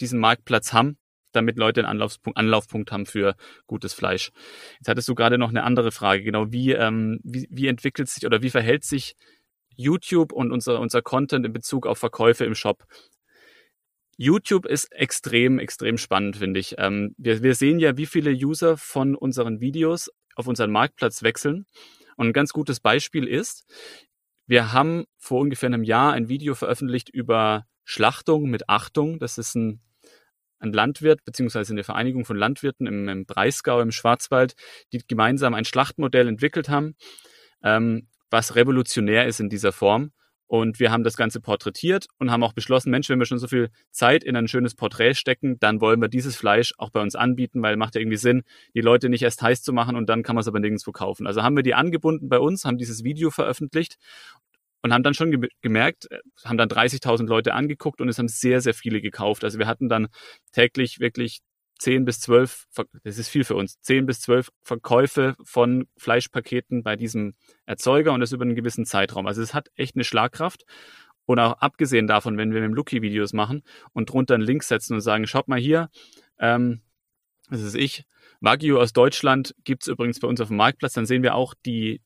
A: diesen Marktplatz haben, damit Leute einen Anlaufpunkt, Anlaufpunkt haben für gutes Fleisch. Jetzt hattest du gerade noch eine andere Frage, genau, wie, ähm, wie, wie entwickelt sich oder wie verhält sich YouTube und unser, unser Content in Bezug auf Verkäufe im Shop? YouTube ist extrem, extrem spannend, finde ich. Ähm, wir, wir sehen ja, wie viele User von unseren Videos auf unseren Marktplatz wechseln. Und ein ganz gutes Beispiel ist, wir haben vor ungefähr einem Jahr ein Video veröffentlicht über Schlachtung mit Achtung. Das ist ein, ein Landwirt beziehungsweise eine Vereinigung von Landwirten im, im Breisgau im Schwarzwald, die gemeinsam ein Schlachtmodell entwickelt haben, ähm, was revolutionär ist in dieser Form. Und wir haben das Ganze porträtiert und haben auch beschlossen, Mensch, wenn wir schon so viel Zeit in ein schönes Porträt stecken, dann wollen wir dieses Fleisch auch bei uns anbieten, weil macht ja irgendwie Sinn, die Leute nicht erst heiß zu machen und dann kann man es aber nirgendwo kaufen. Also haben wir die angebunden bei uns, haben dieses Video veröffentlicht und haben dann schon gemerkt, äh, haben dann 30.000 Leute angeguckt und es haben sehr, sehr viele gekauft. Also wir hatten dann täglich wirklich 10 bis 12, das ist viel für uns, 10 bis 12 Verkäufe von Fleischpaketen bei diesem Erzeuger und das über einen gewissen Zeitraum. Also es hat echt eine Schlagkraft. Und auch abgesehen davon, wenn wir mit dem Lucky Videos machen und drunter einen Link setzen und sagen, schaut mal hier, ähm, das ist ich, Wagyu aus Deutschland gibt's übrigens bei uns auf dem Marktplatz, dann sehen wir auch die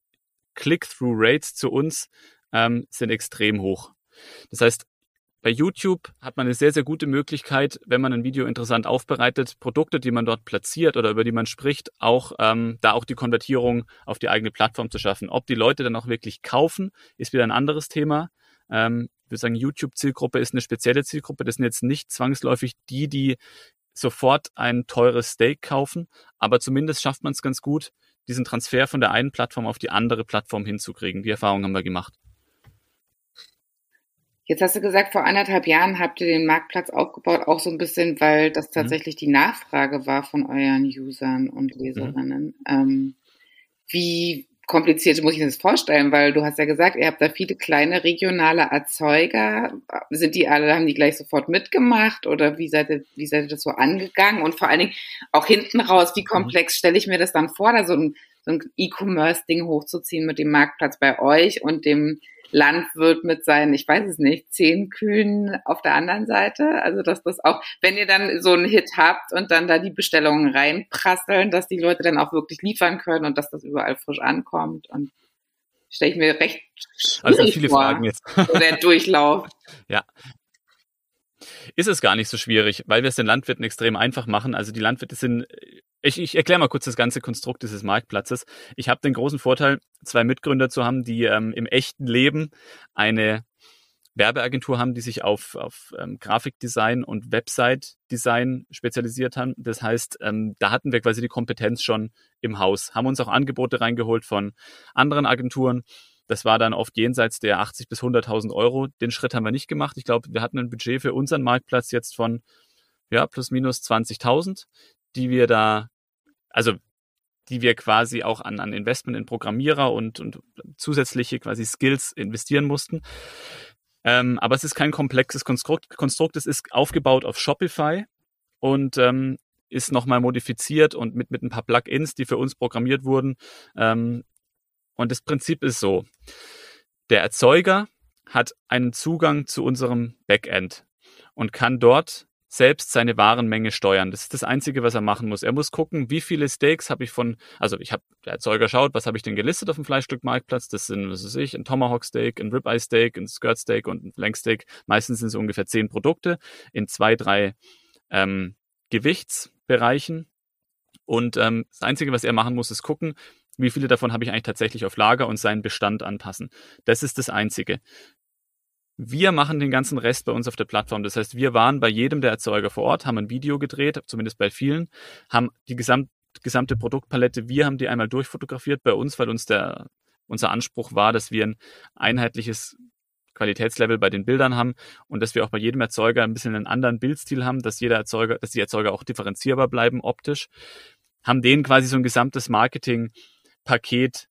A: Click-Through-Rates zu uns ähm, sind extrem hoch. Das heißt, bei YouTube hat man eine sehr, sehr gute Möglichkeit, wenn man ein Video interessant aufbereitet, Produkte, die man dort platziert oder über die man spricht, auch ähm, da auch die Konvertierung auf die eigene Plattform zu schaffen. Ob die Leute dann auch wirklich kaufen, ist wieder ein anderes Thema. Ähm, ich würde sagen, YouTube-Zielgruppe ist eine spezielle Zielgruppe. Das sind jetzt nicht zwangsläufig die, die sofort ein teures Steak kaufen, aber zumindest schafft man es ganz gut, diesen Transfer von der einen Plattform auf die andere Plattform hinzukriegen. Die Erfahrung haben wir gemacht.
B: Jetzt hast du gesagt, vor anderthalb Jahren habt ihr den Marktplatz aufgebaut, auch so ein bisschen, weil das mhm. tatsächlich mhm. die Nachfrage war von euren Usern und mhm. Leserinnen. Mhm. Ähm, wie kompliziert muss ich das vorstellen, weil du hast ja gesagt, ihr habt da viele kleine regionale Erzeuger. Sind die alle, haben die gleich sofort mitgemacht oder wie seid ihr, wie seid ihr das so angegangen? Und vor allen Dingen auch hinten raus, wie mhm. komplex stelle ich mir das dann vor, da so ein, so ein E-Commerce-Ding hochzuziehen mit dem Marktplatz bei euch und dem Landwirt mit seinen, ich weiß es nicht, zehn Kühen auf der anderen Seite. Also dass das auch, wenn ihr dann so einen Hit habt und dann da die Bestellungen reinprasseln, dass die Leute dann auch wirklich liefern können und dass das überall frisch ankommt. Und stelle ich mir recht
A: also viele vor, Fragen jetzt.
B: so der Durchlauf.
A: Ja, ist es gar nicht so schwierig, weil wir es den Landwirten extrem einfach machen. Also die Landwirte sind ich, ich erkläre mal kurz das ganze Konstrukt dieses Marktplatzes. Ich habe den großen Vorteil, zwei Mitgründer zu haben, die ähm, im echten Leben eine Werbeagentur haben, die sich auf, auf ähm, Grafikdesign und Website-Design spezialisiert haben. Das heißt, ähm, da hatten wir quasi die Kompetenz schon im Haus, haben uns auch Angebote reingeholt von anderen Agenturen. Das war dann oft jenseits der 80 bis 100.000 Euro. Den Schritt haben wir nicht gemacht. Ich glaube, wir hatten ein Budget für unseren Marktplatz jetzt von ja, plus minus 20.000, die wir da also die wir quasi auch an, an Investment in Programmierer und, und zusätzliche quasi Skills investieren mussten. Ähm, aber es ist kein komplexes Konstrukt. Konstrukt. Es ist aufgebaut auf Shopify und ähm, ist nochmal modifiziert und mit, mit ein paar Plugins, die für uns programmiert wurden. Ähm, und das Prinzip ist so. Der Erzeuger hat einen Zugang zu unserem Backend und kann dort selbst seine Warenmenge steuern. Das ist das Einzige, was er machen muss. Er muss gucken, wie viele Steaks habe ich von, also ich habe, der Erzeuger schaut, was habe ich denn gelistet auf dem Fleischstückmarktplatz. Das sind, was weiß ich, ein Tomahawk Steak, ein Ribeye Steak, ein Skirt Steak und ein Flank Steak. Meistens sind es ungefähr zehn Produkte in zwei, drei ähm, Gewichtsbereichen. Und ähm, das Einzige, was er machen muss, ist gucken, wie viele davon habe ich eigentlich tatsächlich auf Lager und seinen Bestand anpassen. Das ist das Einzige. Wir machen den ganzen Rest bei uns auf der Plattform. Das heißt, wir waren bei jedem der Erzeuger vor Ort, haben ein Video gedreht, zumindest bei vielen, haben die gesamt, gesamte Produktpalette, wir haben die einmal durchfotografiert bei uns, weil uns der, unser Anspruch war, dass wir ein einheitliches Qualitätslevel bei den Bildern haben und dass wir auch bei jedem Erzeuger ein bisschen einen anderen Bildstil haben, dass jeder Erzeuger, dass die Erzeuger auch differenzierbar bleiben optisch, haben denen quasi so ein gesamtes Marketingpaket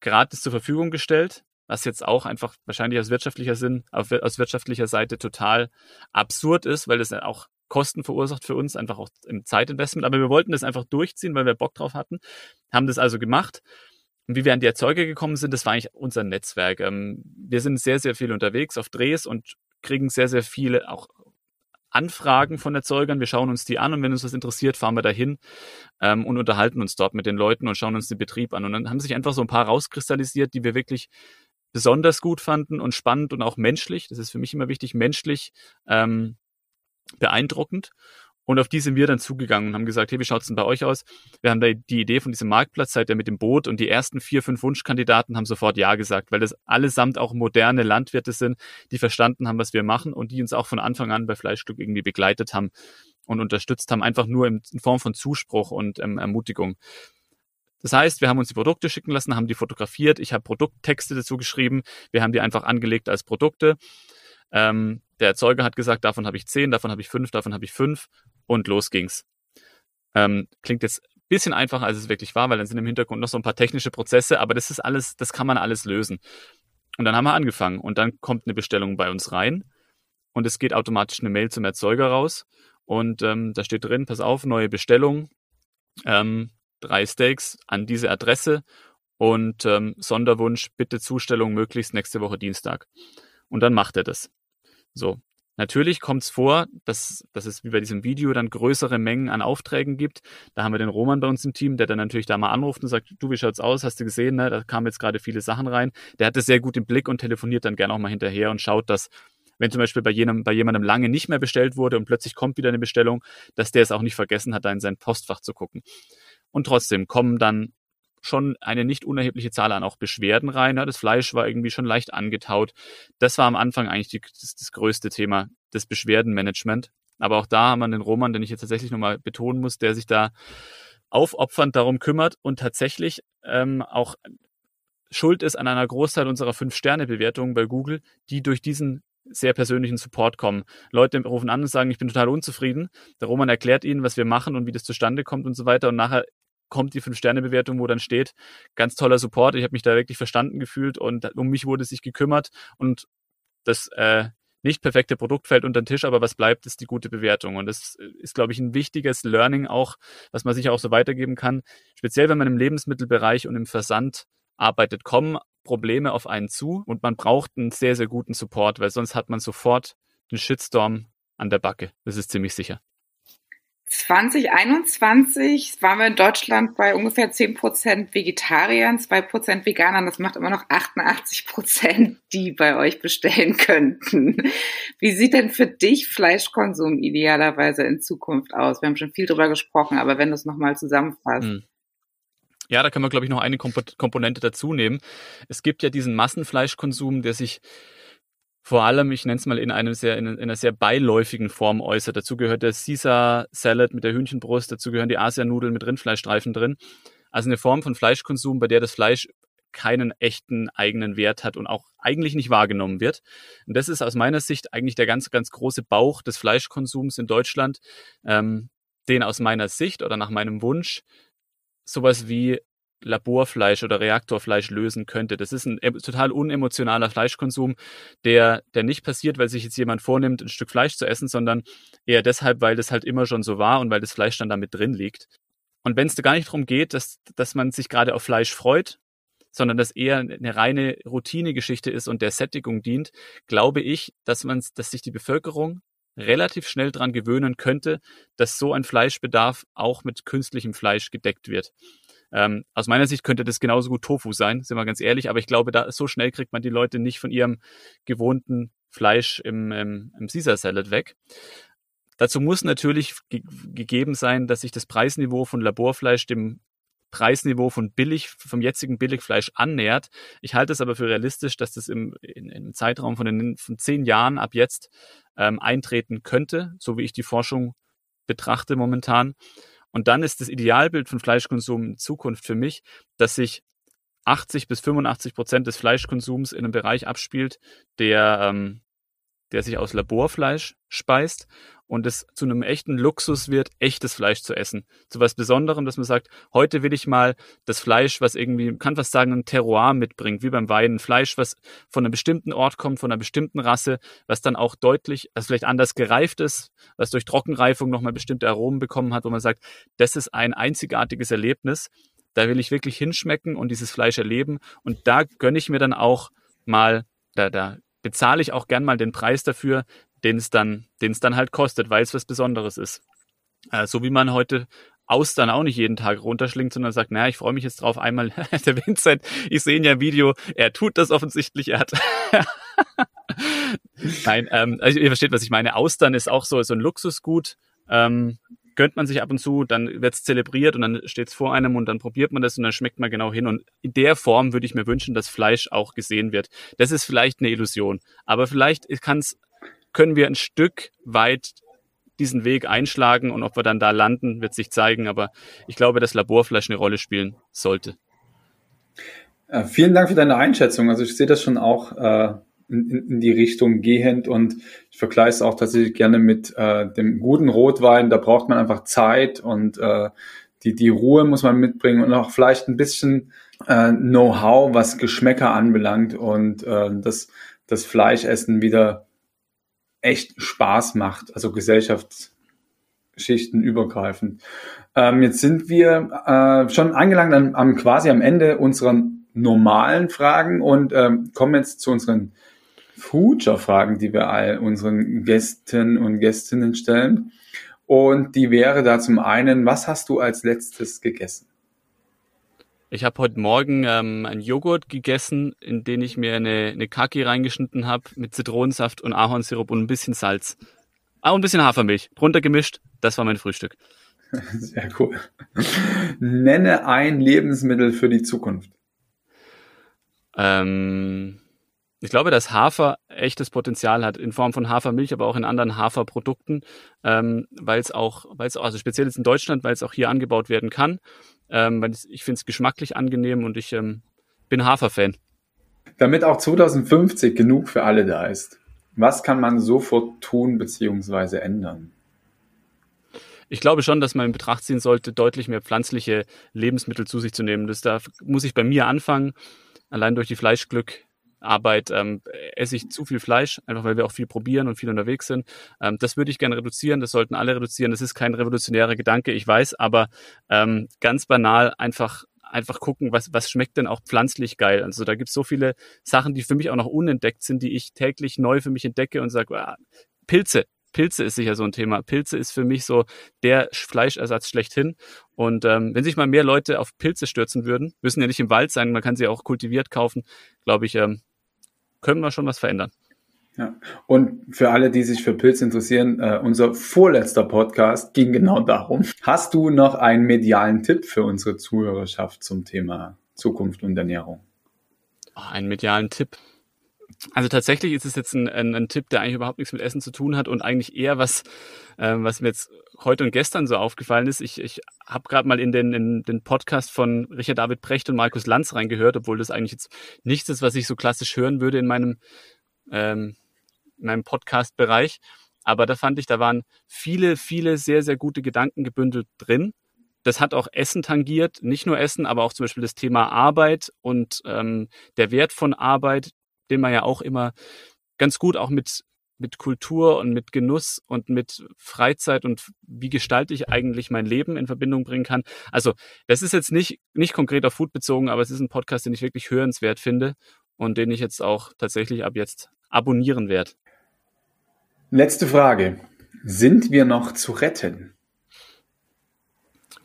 A: gratis zur Verfügung gestellt was jetzt auch einfach wahrscheinlich aus wirtschaftlicher Sinn, aus wirtschaftlicher Seite total absurd ist, weil das auch Kosten verursacht für uns, einfach auch im Zeitinvestment. Aber wir wollten das einfach durchziehen, weil wir Bock drauf hatten, haben das also gemacht. Und wie wir an die Erzeuger gekommen sind, das war eigentlich unser Netzwerk. Ähm, wir sind sehr, sehr viel unterwegs auf Drehs und kriegen sehr, sehr viele auch Anfragen von Erzeugern. Wir schauen uns die an und wenn uns das interessiert, fahren wir dahin ähm, und unterhalten uns dort mit den Leuten und schauen uns den Betrieb an. Und dann haben sich einfach so ein paar rauskristallisiert, die wir wirklich besonders gut fanden und spannend und auch menschlich. Das ist für mich immer wichtig, menschlich ähm, beeindruckend. Und auf die sind wir dann zugegangen und haben gesagt, hey, wie schaut's denn bei euch aus? Wir haben da die Idee von diesem Marktplatz, seid ihr mit dem Boot und die ersten vier, fünf Wunschkandidaten haben sofort Ja gesagt, weil das allesamt auch moderne Landwirte sind, die verstanden haben, was wir machen und die uns auch von Anfang an bei Fleischstück irgendwie begleitet haben und unterstützt haben, einfach nur in, Form von Zuspruch und ähm, Ermutigung. Das heißt, wir haben uns die Produkte schicken lassen, haben die fotografiert, ich habe Produkttexte dazu geschrieben, wir haben die einfach angelegt als Produkte. Ähm, der Erzeuger hat gesagt, davon habe ich zehn, davon habe ich fünf, davon habe ich fünf und los ging's. Ähm, klingt jetzt ein bisschen einfacher, als es wirklich war, weil dann sind im Hintergrund noch so ein paar technische Prozesse, aber das ist alles, das kann man alles lösen. Und dann haben wir angefangen und dann kommt eine Bestellung bei uns rein und es geht automatisch eine Mail zum Erzeuger raus und ähm, da steht drin, pass auf, neue Bestellung. Ähm, drei Steaks an diese Adresse und ähm, Sonderwunsch, bitte Zustellung möglichst nächste Woche Dienstag. Und dann macht er das. So. Natürlich kommt es vor, dass, dass es wie bei diesem Video dann größere Mengen an Aufträgen gibt. Da haben wir den Roman bei uns im Team, der dann natürlich da mal anruft und sagt, du, wie schaut's aus? Hast du gesehen, ne? Da kamen jetzt gerade viele Sachen rein. Der hat das sehr gut im Blick und telefoniert dann gerne auch mal hinterher und schaut, dass wenn zum Beispiel bei, jenem, bei jemandem lange nicht mehr bestellt wurde und plötzlich kommt wieder eine Bestellung, dass der es auch nicht vergessen hat, da in sein Postfach zu gucken. Und trotzdem kommen dann schon eine nicht unerhebliche Zahl an auch Beschwerden rein. Das Fleisch war irgendwie schon leicht angetaut. Das war am Anfang eigentlich die, das, das größte Thema, das Beschwerdenmanagement. Aber auch da haben wir den Roman, den ich jetzt tatsächlich nochmal betonen muss, der sich da aufopfernd darum kümmert und tatsächlich ähm, auch schuld ist an einer Großteil unserer Fünf-Sterne-Bewertungen bei Google, die durch diesen sehr persönlichen Support kommen. Leute rufen an und sagen, ich bin total unzufrieden. Der Roman erklärt ihnen, was wir machen und wie das zustande kommt und so weiter. Und nachher kommt die Fünf-Sterne-Bewertung, wo dann steht, ganz toller Support, ich habe mich da wirklich verstanden gefühlt und um mich wurde sich gekümmert und das äh, nicht perfekte Produkt fällt unter den Tisch, aber was bleibt, ist die gute Bewertung. Und das ist, glaube ich, ein wichtiges Learning auch, was man sich auch so weitergeben kann. Speziell, wenn man im Lebensmittelbereich und im Versand arbeitet, kommen Probleme auf einen zu und man braucht einen sehr, sehr guten Support, weil sonst hat man sofort den Shitstorm an der Backe. Das ist ziemlich sicher.
B: 2021 waren wir in Deutschland bei ungefähr 10% Vegetariern, 2% Veganern. Das macht immer noch 88%, die bei euch bestellen könnten. Wie sieht denn für dich Fleischkonsum idealerweise in Zukunft aus? Wir haben schon viel drüber gesprochen, aber wenn du es nochmal zusammenfasst. Hm.
A: Ja, da kann man, glaube ich, noch eine Komponente dazu nehmen. Es gibt ja diesen Massenfleischkonsum, der sich vor allem, ich nenne es mal, in, einem sehr, in, einer sehr beiläufigen Form äußert. Dazu gehört der Caesar Salad mit der Hühnchenbrust, dazu gehören die Asianudeln mit Rindfleischstreifen drin. Also eine Form von Fleischkonsum, bei der das Fleisch keinen echten eigenen Wert hat und auch eigentlich nicht wahrgenommen wird. Und das ist aus meiner Sicht eigentlich der ganz, ganz große Bauch des Fleischkonsums in Deutschland, ähm, den aus meiner Sicht oder nach meinem Wunsch sowas wie Laborfleisch oder Reaktorfleisch lösen könnte. Das ist ein total unemotionaler Fleischkonsum, der, der nicht passiert, weil sich jetzt jemand vornimmt, ein Stück Fleisch zu essen, sondern eher deshalb, weil das halt immer schon so war und weil das Fleisch dann damit drin liegt. Und wenn es da gar nicht darum geht, dass, dass man sich gerade auf Fleisch freut, sondern dass eher eine reine Routinegeschichte ist und der Sättigung dient, glaube ich, dass man, dass sich die Bevölkerung relativ schnell dran gewöhnen könnte, dass so ein Fleischbedarf auch mit künstlichem Fleisch gedeckt wird. Ähm, aus meiner Sicht könnte das genauso gut Tofu sein, sind wir ganz ehrlich, aber ich glaube, da so schnell kriegt man die Leute nicht von ihrem gewohnten Fleisch im, im, im Caesar Salad weg. Dazu muss natürlich ge gegeben sein, dass sich das Preisniveau von Laborfleisch dem Preisniveau von billig, vom jetzigen Billigfleisch annähert. Ich halte es aber für realistisch, dass das im, in, im Zeitraum von, den, von zehn Jahren ab jetzt ähm, eintreten könnte, so wie ich die Forschung betrachte momentan. Und dann ist das Idealbild von Fleischkonsum in Zukunft für mich, dass sich 80 bis 85 Prozent des Fleischkonsums in einem Bereich abspielt, der, ähm, der sich aus Laborfleisch speist und es zu einem echten Luxus wird, echtes Fleisch zu essen. Zu was Besonderem, dass man sagt, heute will ich mal das Fleisch, was irgendwie, kann fast sagen, ein Terroir mitbringt, wie beim Wein. Fleisch, was von einem bestimmten Ort kommt, von einer bestimmten Rasse, was dann auch deutlich, also vielleicht anders gereift ist, was durch Trockenreifung nochmal bestimmte Aromen bekommen hat, wo man sagt, das ist ein einzigartiges Erlebnis. Da will ich wirklich hinschmecken und dieses Fleisch erleben. Und da gönne ich mir dann auch mal, da, da bezahle ich auch gern mal den Preis dafür, den es dann, den es dann halt kostet, weil es was Besonderes ist. Äh, so wie man heute Austern auch nicht jeden Tag runterschlingt, sondern sagt, naja, ich freue mich jetzt drauf, einmal, der Vincent, ich sehe ihn ja im Video, er tut das offensichtlich, er hat. Nein, ähm, also ihr versteht, was ich meine. Austern ist auch so, so ein Luxusgut. Ähm, gönnt man sich ab und zu, dann wird's zelebriert und dann steht's vor einem und dann probiert man das und dann schmeckt man genau hin. Und in der Form würde ich mir wünschen, dass Fleisch auch gesehen wird. Das ist vielleicht eine Illusion, aber vielleicht kann's können wir ein Stück weit diesen Weg einschlagen und ob wir dann da landen, wird sich zeigen. Aber ich glaube, dass Laborfleisch eine Rolle spielen sollte.
C: Äh, vielen Dank für deine Einschätzung. Also ich sehe das schon auch äh, in, in, die Richtung gehend und ich vergleiche es auch tatsächlich gerne mit äh, dem guten Rotwein. Da braucht man einfach Zeit und äh, die, die Ruhe muss man mitbringen und auch vielleicht ein bisschen äh, Know-how, was Geschmäcker anbelangt und äh, das, das Fleischessen wieder echt Spaß macht, also Gesellschaftsschichten übergreifend. Ähm, jetzt sind wir äh, schon angelangt am, am quasi am Ende unserer normalen Fragen und ähm, kommen jetzt zu unseren Future-Fragen, die wir all unseren Gästen und Gästinnen stellen. Und die wäre da zum einen, was hast du als letztes gegessen?
A: Ich habe heute Morgen ähm, einen Joghurt gegessen, in den ich mir eine, eine Kaki reingeschnitten habe mit Zitronensaft und Ahornsirup und ein bisschen Salz. Ah, und ein bisschen Hafermilch. Drunter gemischt. Das war mein Frühstück.
C: Sehr cool. Nenne ein Lebensmittel für die Zukunft.
A: Ähm, ich glaube, dass Hafer echtes Potenzial hat in Form von Hafermilch, aber auch in anderen Haferprodukten, ähm, weil es auch, weil es also speziell jetzt in Deutschland, weil es auch hier angebaut werden kann ähm, ich finde es geschmacklich angenehm und ich ähm, bin Hafer-Fan.
C: Damit auch 2050 genug für alle da ist, was kann man sofort tun bzw. ändern?
A: ich glaube schon, dass man in Betracht ziehen sollte, deutlich mehr pflanzliche Lebensmittel zu sich zu nehmen. Das da muss ich bei mir anfangen. Allein durch die Fleischglückarbeit ähm, esse ich zu viel Fleisch, einfach weil wir auch viel probieren und viel unterwegs sind. Ähm, das würde ich gerne reduzieren, das sollten alle reduzieren. Das ist kein revolutionärer Gedanke, ich weiß, aber ähm, ganz banal einfach einfach gucken, was, was schmeckt denn auch pflanzlich geil. Also da gibt es so viele Sachen, die für mich auch noch unentdeckt sind, die ich täglich neu für mich entdecke und sage, ah, Pilze. Pilze ist sicher so ein Thema. Pilze ist für mich so der Fleischersatz schlechthin. Und ähm, wenn sich mal mehr Leute auf Pilze stürzen würden, müssen ja nicht im Wald sein, man kann sie auch kultiviert kaufen, glaube ich, ähm, können wir schon was verändern.
C: Ja. Und für alle, die sich für Pilze interessieren, äh, unser vorletzter Podcast ging genau darum. Hast du noch einen medialen Tipp für unsere Zuhörerschaft zum Thema Zukunft und Ernährung?
A: Oh, einen medialen Tipp. Also tatsächlich ist es jetzt ein, ein, ein, Tipp, der eigentlich überhaupt nichts mit Essen zu tun hat und eigentlich eher was, äh, was mir jetzt heute und gestern so aufgefallen ist. Ich, ich habe gerade mal in den, in den Podcast von Richard David Precht und Markus Lanz reingehört, obwohl das eigentlich jetzt nichts ist, was ich so klassisch hören würde in meinem ähm, in meinem Podcast-Bereich. Aber da fand ich, da waren viele, viele sehr, sehr gute Gedanken gebündelt drin. Das hat auch Essen tangiert, nicht nur Essen, aber auch zum Beispiel das Thema Arbeit und ähm, der Wert von Arbeit, den man ja auch immer ganz gut auch mit mit Kultur und mit Genuss und mit Freizeit und wie gestalte ich eigentlich mein Leben in Verbindung bringen kann. Also das ist jetzt nicht, nicht konkret auf Food bezogen, aber es ist ein Podcast, den ich wirklich hörenswert finde und den ich jetzt auch tatsächlich ab jetzt abonnieren werde.
C: Letzte Frage. Sind wir noch zu retten?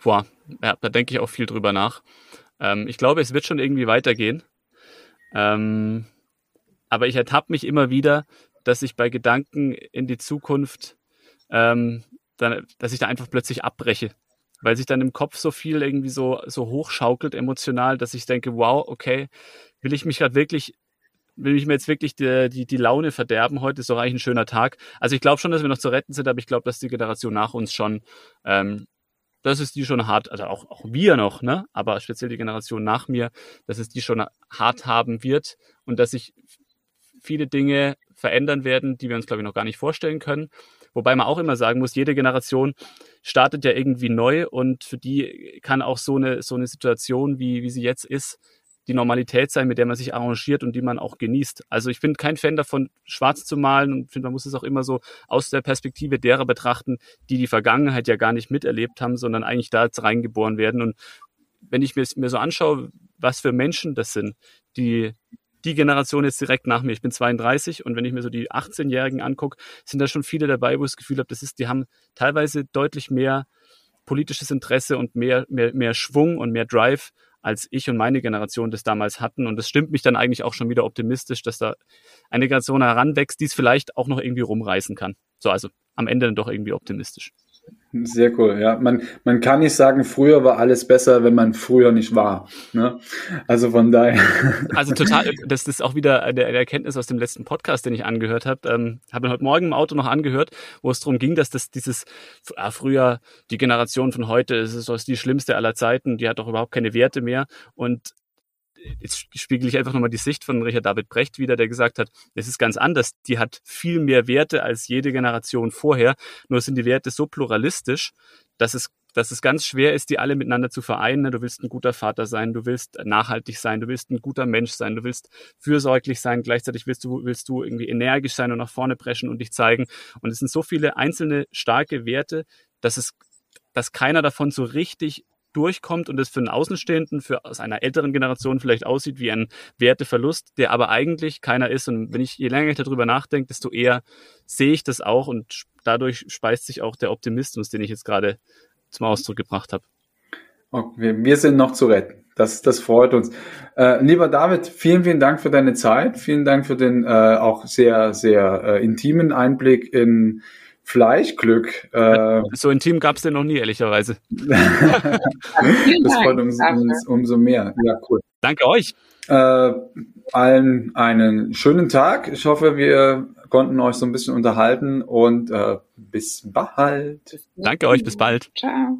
A: Boah, ja, da denke ich auch viel drüber nach. Ähm, ich glaube, es wird schon irgendwie weitergehen. Ähm, aber ich ertappe mich immer wieder, dass ich bei Gedanken in die Zukunft, ähm, dann, dass ich da einfach plötzlich abbreche. Weil sich dann im Kopf so viel irgendwie so, so hochschaukelt emotional, dass ich denke, wow, okay, will ich mich gerade wirklich will ich mir jetzt wirklich die, die, die Laune verderben. Heute ist doch eigentlich ein schöner Tag. Also ich glaube schon, dass wir noch zu retten sind, aber ich glaube, dass die Generation nach uns schon, ähm, das ist die schon hart, also auch, auch wir noch, ne? Aber speziell die Generation nach mir, dass es die schon hart haben wird und dass sich viele Dinge verändern werden, die wir uns, glaube ich, noch gar nicht vorstellen können. Wobei man auch immer sagen muss, jede Generation startet ja irgendwie neu und für die kann auch so eine, so eine Situation, wie, wie sie jetzt ist, die Normalität sein, mit der man sich arrangiert und die man auch genießt. Also ich bin kein Fan davon, schwarz zu malen und finde, man muss es auch immer so aus der Perspektive derer betrachten, die die Vergangenheit ja gar nicht miterlebt haben, sondern eigentlich da jetzt reingeboren werden. Und wenn ich mir, mir so anschaue, was für Menschen das sind, die die Generation jetzt direkt nach mir. Ich bin 32 und wenn ich mir so die 18-Jährigen angucke, sind da schon viele dabei, wo ich das Gefühl habe, das ist, die haben teilweise deutlich mehr politisches Interesse und mehr, mehr, mehr Schwung und mehr Drive als ich und meine Generation das damals hatten. Und das stimmt mich dann eigentlich auch schon wieder optimistisch, dass da eine Generation heranwächst, die es vielleicht auch noch irgendwie rumreißen kann. So, also am Ende dann doch irgendwie optimistisch.
C: Sehr cool, ja. Man, man kann nicht sagen, früher war alles besser, wenn man früher nicht war. Ne? Also von daher.
A: Also total, das ist auch wieder eine Erkenntnis aus dem letzten Podcast, den ich angehört habe. Ähm, habe heute Morgen im Auto noch angehört, wo es darum ging, dass das dieses ah, früher die Generation von heute, ist, ist die schlimmste aller Zeiten, die hat doch überhaupt keine Werte mehr. Und jetzt spiegel ich einfach nochmal die Sicht von Richard David Brecht wieder, der gesagt hat, es ist ganz anders. Die hat viel mehr Werte als jede Generation vorher. Nur sind die Werte so pluralistisch, dass es dass es ganz schwer ist, die alle miteinander zu vereinen. Du willst ein guter Vater sein, du willst nachhaltig sein, du willst ein guter Mensch sein, du willst fürsorglich sein, gleichzeitig willst du, willst du irgendwie energisch sein und nach vorne preschen und dich zeigen. Und es sind so viele einzelne starke Werte, dass es, dass keiner davon so richtig durchkommt und es für einen Außenstehenden, für aus einer älteren Generation vielleicht aussieht wie ein Werteverlust, der aber eigentlich keiner ist. Und wenn ich je länger ich darüber nachdenke, desto eher sehe ich das auch und dadurch speist sich auch der Optimismus, den ich jetzt gerade zum Ausdruck gebracht habe.
C: Okay, wir sind noch zu retten. Das, das freut uns. Äh, lieber David, vielen, vielen Dank für deine Zeit. Vielen Dank für den äh, auch sehr, sehr äh, intimen Einblick in Fleischglück.
A: Äh, so intim gab es den noch nie, ehrlicherweise. das
C: freut uns, uns, umso mehr. Ja, cool.
A: Danke euch.
C: Äh, allen einen schönen Tag. Ich hoffe, wir konnten euch so ein bisschen unterhalten und äh, bis bald.
A: Danke euch, bis bald.
B: Ciao.